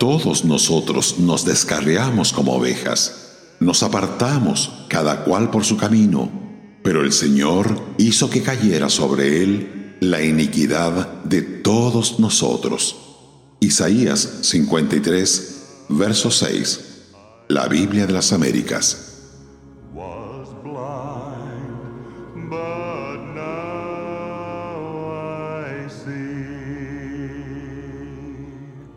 Todos nosotros nos descarriamos como ovejas, nos apartamos cada cual por su camino, pero el Señor hizo que cayera sobre él la iniquidad de todos nosotros. Isaías 53, verso 6. La Biblia de las Américas.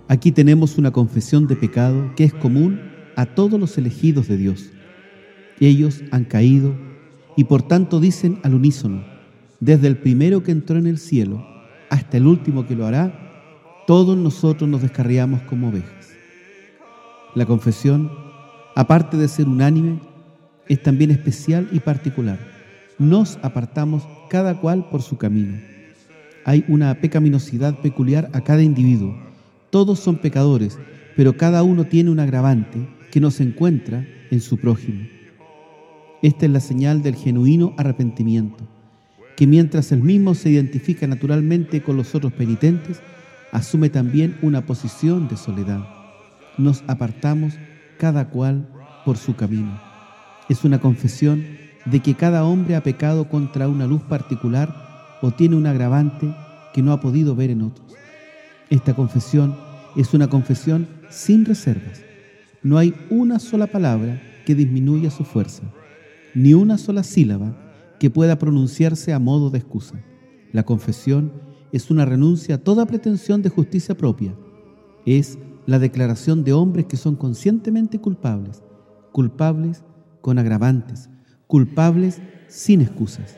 Aquí tenemos una confesión de pecado que es común a todos los elegidos de Dios. Ellos han caído y por tanto dicen al unísono, desde el primero que entró en el cielo hasta el último que lo hará, todos nosotros nos descarriamos como ovejas. La confesión, aparte de ser unánime, es también especial y particular. Nos apartamos cada cual por su camino. Hay una pecaminosidad peculiar a cada individuo. Todos son pecadores, pero cada uno tiene un agravante que no se encuentra en su prójimo. Esta es la señal del genuino arrepentimiento, que mientras el mismo se identifica naturalmente con los otros penitentes, asume también una posición de soledad. Nos apartamos cada cual por su camino. Es una confesión de que cada hombre ha pecado contra una luz particular o tiene un agravante que no ha podido ver en otros. Esta confesión es una confesión sin reservas. No hay una sola palabra que disminuya su fuerza, ni una sola sílaba que pueda pronunciarse a modo de excusa. La confesión es una renuncia a toda pretensión de justicia propia. Es la declaración de hombres que son conscientemente culpables, culpables con agravantes, culpables sin excusas.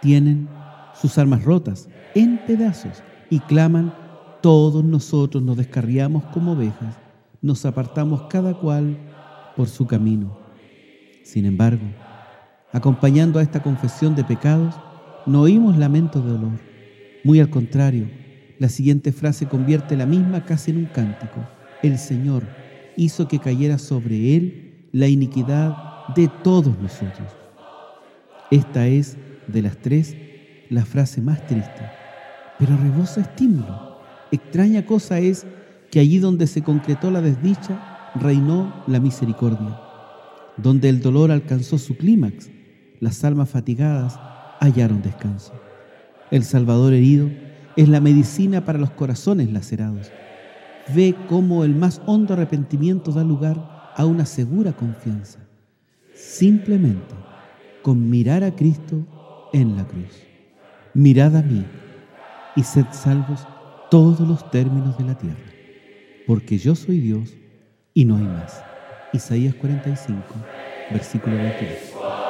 Tienen sus armas rotas en pedazos y claman, todos nosotros nos descarriamos como ovejas, nos apartamos cada cual por su camino. Sin embargo, acompañando a esta confesión de pecados, no oímos lamentos de dolor. Muy al contrario, la siguiente frase convierte la misma casi en un cántico. El Señor hizo que cayera sobre él la iniquidad de todos nosotros. Esta es, de las tres, la frase más triste, pero rebosa estímulo. Extraña cosa es que allí donde se concretó la desdicha, reinó la misericordia. Donde el dolor alcanzó su clímax, las almas fatigadas hallaron descanso. El Salvador herido es la medicina para los corazones lacerados. Ve cómo el más hondo arrepentimiento da lugar a una segura confianza. Simplemente con mirar a Cristo en la cruz. Mirad a mí y sed salvos todos los términos de la tierra, porque yo soy Dios y no hay más. Isaías 45, versículo 22.